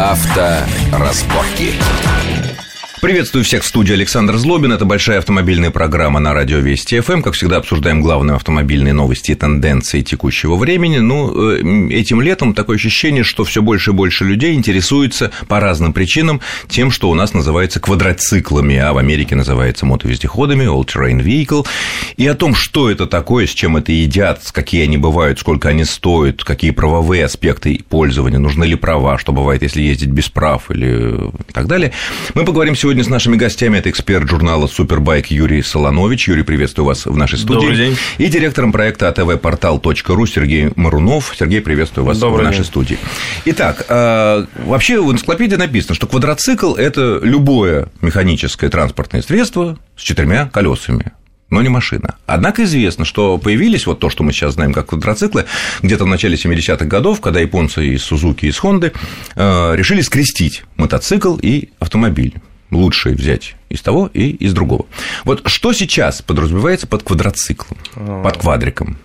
Авторазборки. Приветствую всех в студии Александр Злобин. Это большая автомобильная программа на радио Вести ФМ. Как всегда, обсуждаем главные автомобильные новости и тенденции текущего времени. Ну, э, этим летом такое ощущение, что все больше и больше людей интересуются по разным причинам тем, что у нас называется квадроциклами, а в Америке называется мотовездеходами, all-terrain vehicle. И о том, что это такое, с чем это едят, какие они бывают, сколько они стоят, какие правовые аспекты пользования, нужны ли права, что бывает, если ездить без прав или так далее, мы поговорим сегодня Сегодня с нашими гостями это эксперт журнала Супербайк Юрий Солонович. Юрий, приветствую вас в нашей студии. Добрый день. И директором проекта АТВпортал.ру Сергей Марунов. Сергей, приветствую вас Добрый в нашей день. студии. Итак, э, вообще в энциклопедии написано, что квадроцикл – это любое механическое транспортное средство с четырьмя колесами но не машина. Однако известно, что появились вот то, что мы сейчас знаем как квадроциклы, где-то в начале 70-х годов, когда японцы из Сузуки и из Хонды э, решили скрестить мотоцикл и автомобиль лучшее взять из того и из другого. Вот что сейчас подразумевается под квадроциклом, под квадриком?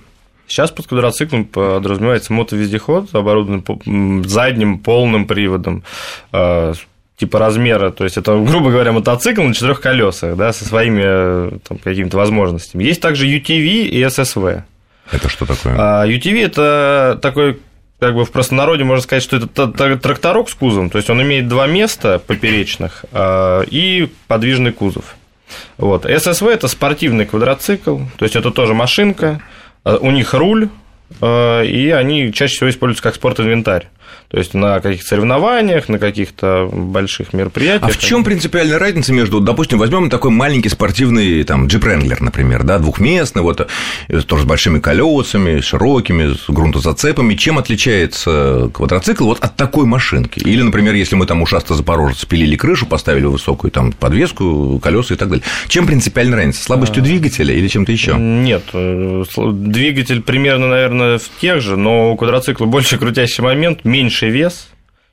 Сейчас под квадроциклом подразумевается мотовездеход, оборудованный задним полным приводом э, типа размера, то есть это, грубо говоря, мотоцикл на четырех колесах, да, со своими э, там, какими-то возможностями. Есть также UTV и SSV. Это что такое? А UTV это такой как бы в простонародье можно сказать, что это тракторок с кузовом, то есть он имеет два места поперечных а, и подвижный кузов. Вот. SSV это спортивный квадроцикл, то есть это тоже машинка, а, у них руль, а, и они чаще всего используются как спортинвентарь. То есть на каких-то соревнованиях, на каких-то больших мероприятиях. А в чем принципиальная разница между, допустим, возьмем такой маленький спортивный там джип Wrangler, например, да, двухместный, вот э, тоже с большими колесами, широкими, с грунтозацепами. Чем отличается квадроцикл вот от такой машинки? Или, например, если мы там ушасто запорожец пилили крышу, поставили высокую там подвеску, колеса и так далее. Чем принципиальная разница? Слабостью А. двигателя или чем-то еще? Нет, э, двигатель примерно, наверное, в тех же, но у квадроцикла больше крутящий момент, меньше вес,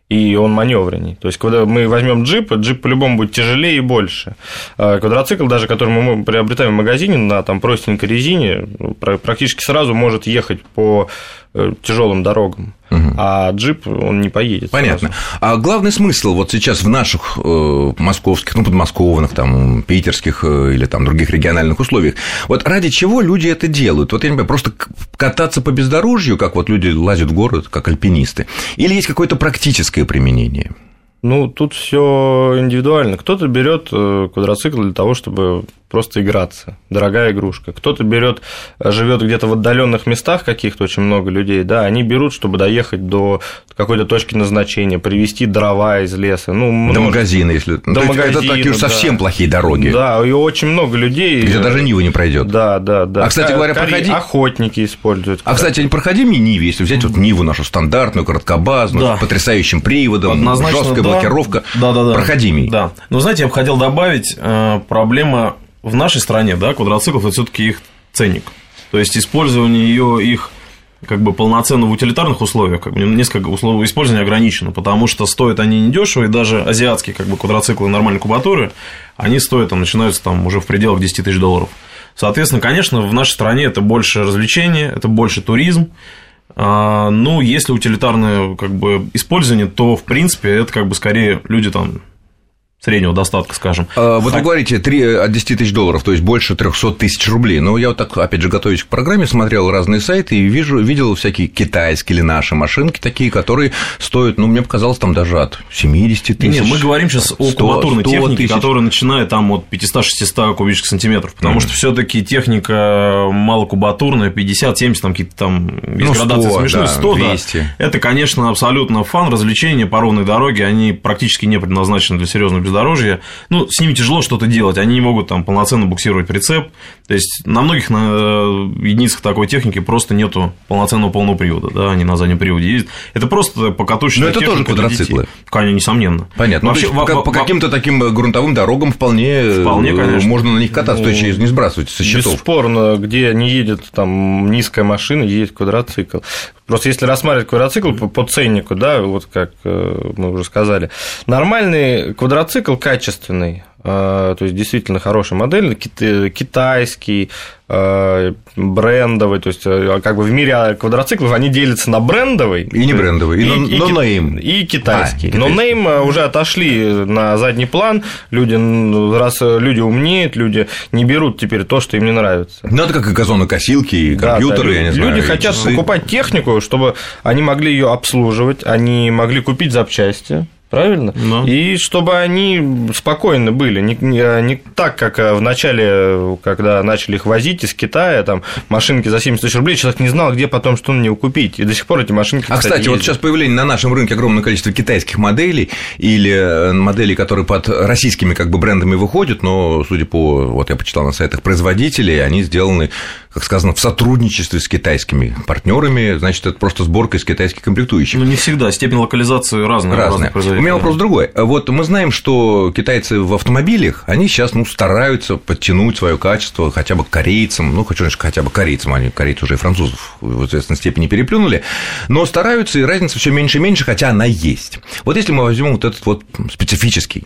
и он маневренней. То есть, когда мы возьмем джип, джип по-любому будет тяжелее и больше. А Квадроцикл, даже который мы приобретаем в магазине на там, простенькой резине, пр- практически сразу может ехать по тяжелым дорогам. А джип, он не поедет. Понятно. сразу. А главный смысл вот сейчас в наших э, московских, ну, подмосковных, там, питерских э, или там других региональных условиях, вот ради чего люди это делают? Вот я не понимаю, просто кататься по бездорожью, как вот люди лазят в город, как альпинисты, или есть какое-то практическое применение? Ну, тут все индивидуально. Кто-то берет э, квадроцикл для того, чтобы просто играться. Дорогая игрушка. Кто-то берет, живет где-то в отдаленных местах каких-то очень много людей, да, они берут, чтобы доехать до какой-то точки назначения, привезти дрова из леса. Ну, До множество. магазина, если. До то есть Это магазина, такие уж да. совсем плохие дороги, Да, и очень много людей. где э, даже Нива не пройдет. Да, да, да. А, кстати говоря, кори- проходи- Охотники используют. А, кстати, не проходимые Ниве, если взять вот Ниву нашу стандартную, короткобазную, Да. с потрясающим приводом, Однозначно, жесткая да. Блокировка, Да, да, да. проходимей. Да. Но знаете, я бы хотел добавить, э, проблема в нашей стране, да, квадроциклов это все-таки их ценник. То есть использование ее их как бы полноценно в утилитарных условиях, как бы несколько условий использования ограничено, потому что стоят они недешево, и даже азиатские как бы квадроциклы нормальной кубатуры, они стоят, там, начинаются там уже в пределах 10 тысяч долларов. Соответственно, конечно, в нашей стране это больше развлечения, это больше туризм, ну, если утилитарное как бы использование, то в принципе это как бы скорее люди там среднего достатка, скажем. Вот вы говорите 3 от 10 тысяч долларов, то есть больше 300 тысяч рублей. Но я вот так, опять же, готовясь к программе, смотрел разные сайты и вижу, видел всякие китайские или наши машинки такие, которые стоят, ну, мне показалось, там даже от 70 тысяч. Не, мы говорим сейчас о 100, кубатурной 100 технике, которая начинает там от 500-600 кубических сантиметров, потому Мгм. что все таки техника малокубатурная, 50-70, там какие-то там есть Ну, градации 100, смешные, да, 100, да. 200. Это, конечно, абсолютно фан, развлечения по ровной дороге, они практически не предназначены для серьезного бездорожья. Ну, с ними тяжело что-то делать, они не могут там полноценно буксировать прицеп. То есть на многих на единицах такой техники просто нету полноценного полного привода, да, они на заднем приводе ездят. Это просто покатушечная Но это тоже техника квадроциклы. Конечно, несомненно. Понятно. Ну, Вообще, во- по, по во- каким-то таким грунтовым дорогам вполне, Вполне, э, конечно. можно на них кататься, то есть не сбрасывать со счетов. Бесспорно, где не едет там низкая машина, едет квадроцикл. Просто если рассматривать квадроцикл по, ценнику, да, вот как э, мы уже сказали, нормальный квадроцикл качественный то есть действительно хорошая модель, китайский, брендовый, то есть как бы в мире квадроциклов они делятся на брендовый и не брендовый, и, и, и, нейм. и китайский. А, Но нейм уже отошли на задний план, люди, раз люди умнеют, люди не берут теперь то, что им не нравится. Ну, это как и газонокосилки, и компьютеры, да, да. я не знаю. Люди хотят часы. покупать технику, чтобы они могли ее обслуживать, они могли купить запчасти, правильно? Но. И чтобы они спокойно были, не, не, не так, как в начале, когда начали их возить из Китая, там машинки за 70 тысяч рублей, человек не знал, где потом что на него купить, и до сих пор эти машинки, А, кстати, ездят. вот сейчас появление на нашем рынке огромное количество китайских моделей или э, моделей, которые под российскими как бы брендами выходят, но, судя по, вот я почитал на сайтах производителей, они сделаны, как сказано, в сотрудничестве с китайскими партнерами, значит, это просто сборка из китайских комплектующих. Ну, не всегда, степень локализации разная. Разная. У меня вопрос другой. Вот мы знаем, что китайцы в автомобилях, они сейчас ну, стараются подтянуть свое качество хотя бы корейцам, ну, хочу хотя бы корейцам, они корейцы уже и французов в известной степени переплюнули, но стараются, и разница все меньше и меньше, хотя она есть. Вот если мы возьмем вот этот вот специфический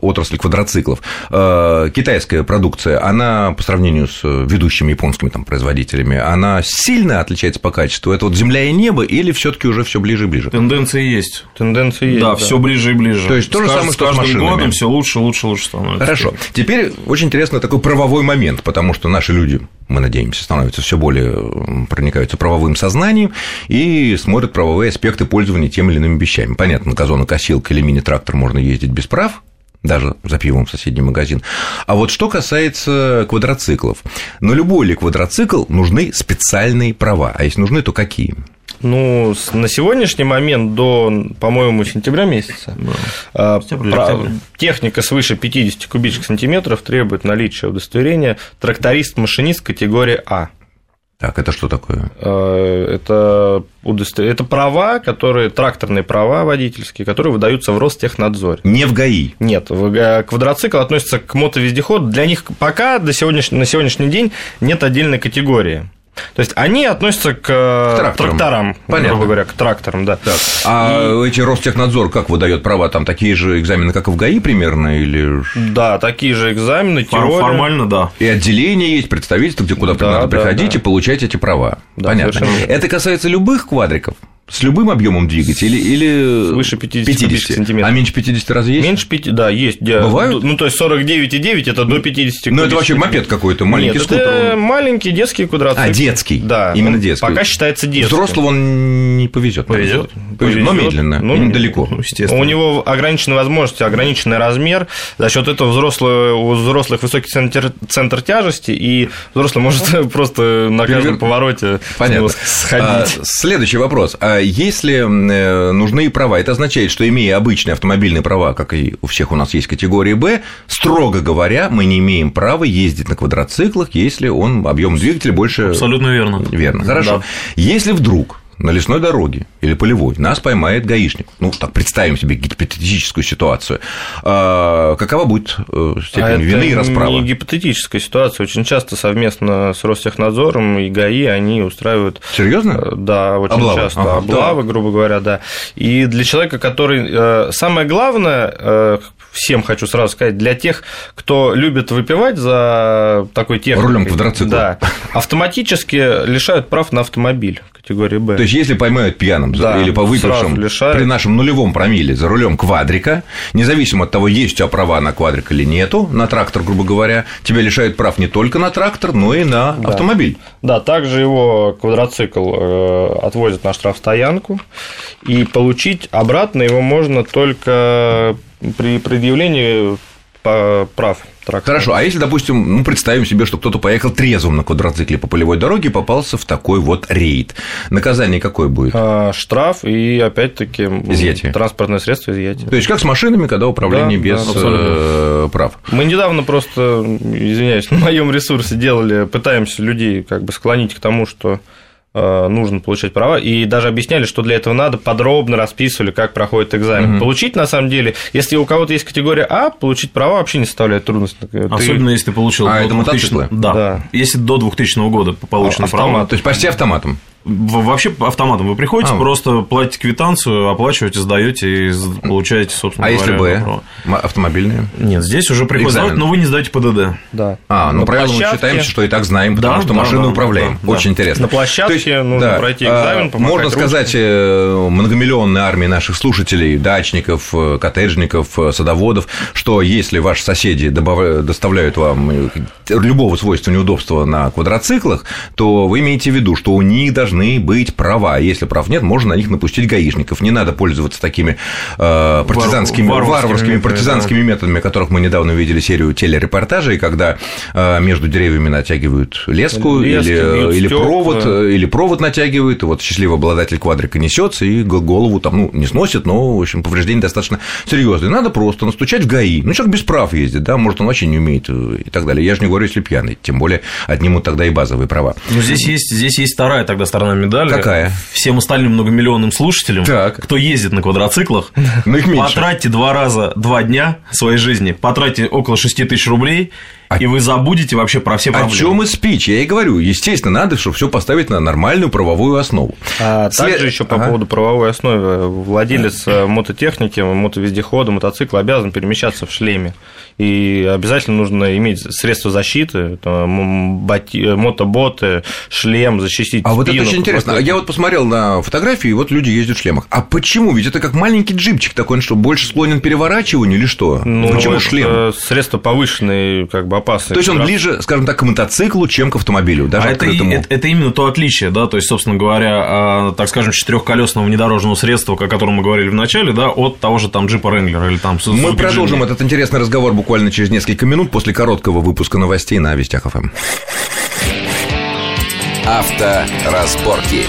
отрасль квадроциклов. Э, китайская продукция, она по сравнению с ведущими японскими там, производителями, она сильно отличается по качеству? Это вот земля и небо или все таки уже все ближе и ближе? Тенденции есть. Тенденции есть. Да, да. все ближе и ближе. То есть то же самое, что с машинами. годом все лучше, лучше, лучше становится. Хорошо. Теперь очень интересно такой правовой момент, потому что наши люди, мы надеемся, становятся все более проникаются правовым сознанием и смотрят правовые аспекты пользования тем или иными вещами. Понятно, газонокосилка или мини-трактор можно ездить без прав, даже за пивом в соседний магазин. А вот что касается квадроциклов. На любой ли квадроцикл нужны специальные права, а если нужны, то какие? Ну, на сегодняшний момент до, по-моему, сентября месяца да. про... техника свыше 50 кубических сантиметров требует наличия удостоверения тракторист-машинист категории А. Так, это что такое? Э, это, удостов... это права, которые, тракторные права водительские, которые выдаются в Ростехнадзоре. Не в ГАИ? Нет, в... квадроцикл относится к мотовездеходу. Для них пока до сегодняш... на сегодняшний день нет отдельной категории. То есть они относятся к, к тракторам, тракторам Понятно. грубо говоря, к тракторам, да. Так. А и... эти Ростехнадзор как выдает права? Там такие же экзамены, как и в ГАИ примерно? Или... Да, такие же экзамены, теория. Формально, да. И отделение есть, представительство, где куда да, надо да, приходить да. и получать эти права. Да, Понятно. Это касается любых квадриков? С любым объемом двигателя или свыше 50, 50 сантиметров. А меньше 50 раз есть? Меньше 50, да, есть. Бывают? Ну, то есть 49,9 это до 50 Ну, это вообще мопед какой-то, маленький Нет, скутер. Это маленький детский квадроцикл. А, детский. Да. Именно детский. Пока считается детским. Взрослого он не повезет. Повезет. Повезет, но медленно, ну, и недалеко. Ну, естественно. У него ограниченные возможности, ограниченный размер. За счет этого взрослый, у взрослых высокий центр, центр тяжести, и взрослый может просто на каждом повороте Понятно. сходить. А, следующий вопрос. А если Э, нужны права. Это означает, что имея обычные автомобильные права, как и у всех у нас есть категории Б, строго говоря, мы не имеем права ездить на квадроциклах, если он объем двигателя больше. Абсолютно верно. Верно. Хорошо. Да. Если вдруг на лесной дороге или полевой нас поймает гаишник. Ну, так представим себе гипотетическую ситуацию. А, какова будет э, степень а вины и расправа? не гипотетическая ситуация. Очень часто совместно с Ростехнадзором и ГАИ они устраивают... Серьезно? Э, да, очень облавы. часто. Ага, облавы, да. грубо говоря, да. И для человека, который... Э, самое главное, всем хочу сразу сказать, для тех, кто любит выпивать за такой техникой... Рулем квадроцикла. Да, автоматически лишают прав на автомобиль категории Б. То есть, если поймают пьяным да, или по выпившим при нашем нулевом промиле за рулем квадрика, независимо от того, есть у тебя права на квадрик или нету, на трактор, грубо говоря, тебя лишают прав не только на трактор, но и на да. автомобиль. Да, также его квадроцикл э, отвозят на штрафстоянку, и получить обратно его можно только при предъявлении прав трактора. Хорошо, а если, допустим, ну, представим себе, что кто-то поехал трезвым на квадроцикле по полевой дороге и попался в такой вот рейд, наказание какое будет? А, штраф и, опять-таки, изъятие. транспортное средство изъятие. То есть, как с машинами, когда управление да, без да, э, прав? Мы недавно просто, извиняюсь, на моем ресурсе делали, пытаемся людей как бы склонить к тому, что нужно получать права, и даже объясняли, что для этого надо, подробно расписывали, как проходит экзамен. Угу. Получить, на самом деле, если у кого-то есть категория А, получить права вообще не составляет трудности. Особенно, ты... если ты получил а, до это 2000... Да. да. Если до 2000 года получено автомат. права. То есть почти автоматом. Вообще автоматом вы приходите, А. просто платите квитанцию, оплачиваете, сдаете и получаете, собственно А говоря, если Б? право. М- Автомобильные? Нет, здесь уже Экзамен. сдавать, но вы не сдаете ПДД. Да. А, ну На правильно, мы площадке- считаемся, что и так знаем, потому Да, что да, машину да, управляем. да, да. Очень интересно. На площадке нужно пройти экзамен, а, помахать Можно ручкой. сказать, э, многомиллионной армии наших слушателей, дачников, э, коттеджников, э, садоводов, что если ваши соседи добав- доставляют вам любого свойства неудобства на квадроциклах, то вы имеете в виду, что у них должны быть права. Если прав нет, можно на них напустить гаишников. Не надо пользоваться такими э, партизанскими, варварскими варварскими, методами, партизанскими методами, которых мы недавно увидели серию телерепортажей, когда э, между деревьями натягивают леску Лески, или, бьют или стёкла. провод, э, или провод натягивают, и вот счастливый обладатель квадрика несется и голову там, ну, не сносит, но, в общем, повреждения достаточно серьезные. Надо просто настучать в ГАИ. Ну, человек без прав ездит, да, может, он вообще не умеет э, и так далее. Я же не говорю, если пьяный, тем более отнимут тогда и базовые права. Но здесь есть, здесь есть вторая тогда сторона медали. Какая? Всем остальным многомиллионным слушателям, Так. кто ездит на квадроциклах, их меньше. потратьте два раза два дня своей жизни, потратьте около 6 тысяч рублей, А- и вы забудете вообще про все О проблемы. чем и спич? Я и говорю, естественно, надо, чтобы все поставить на нормальную правовую основу. А След- также еще по Ага. поводу правовой основы. Владелец э, мототехники, мотовездехода, мотоцикла обязан перемещаться в шлеме. И обязательно нужно иметь средства защиты, это м- боти- э, мотоботы, шлем, защитить А вот это спину, очень интересно. это. Я вот посмотрел на фотографии, и вот люди ездят в шлемах. А почему? Ведь это как маленький джипчик такой, он что, больше склонен к переворачиванию или что? Ну, почему шлем? Средства повышенной как бы опасности. То есть он Раз- ближе, скажем так, к мотоциклу, чем к автомобилю, даже а это, открытому. это, это именно то отличие, да, то есть, собственно говоря, а, так скажем, четырехколесного внедорожного средства, о котором мы говорили в начале, да, от того же там джипа Wrangler или там Мы продолжим этот интересный разговор буквально через несколько минут после короткого выпуска новостей на Вестях ФМ. Авторазборки.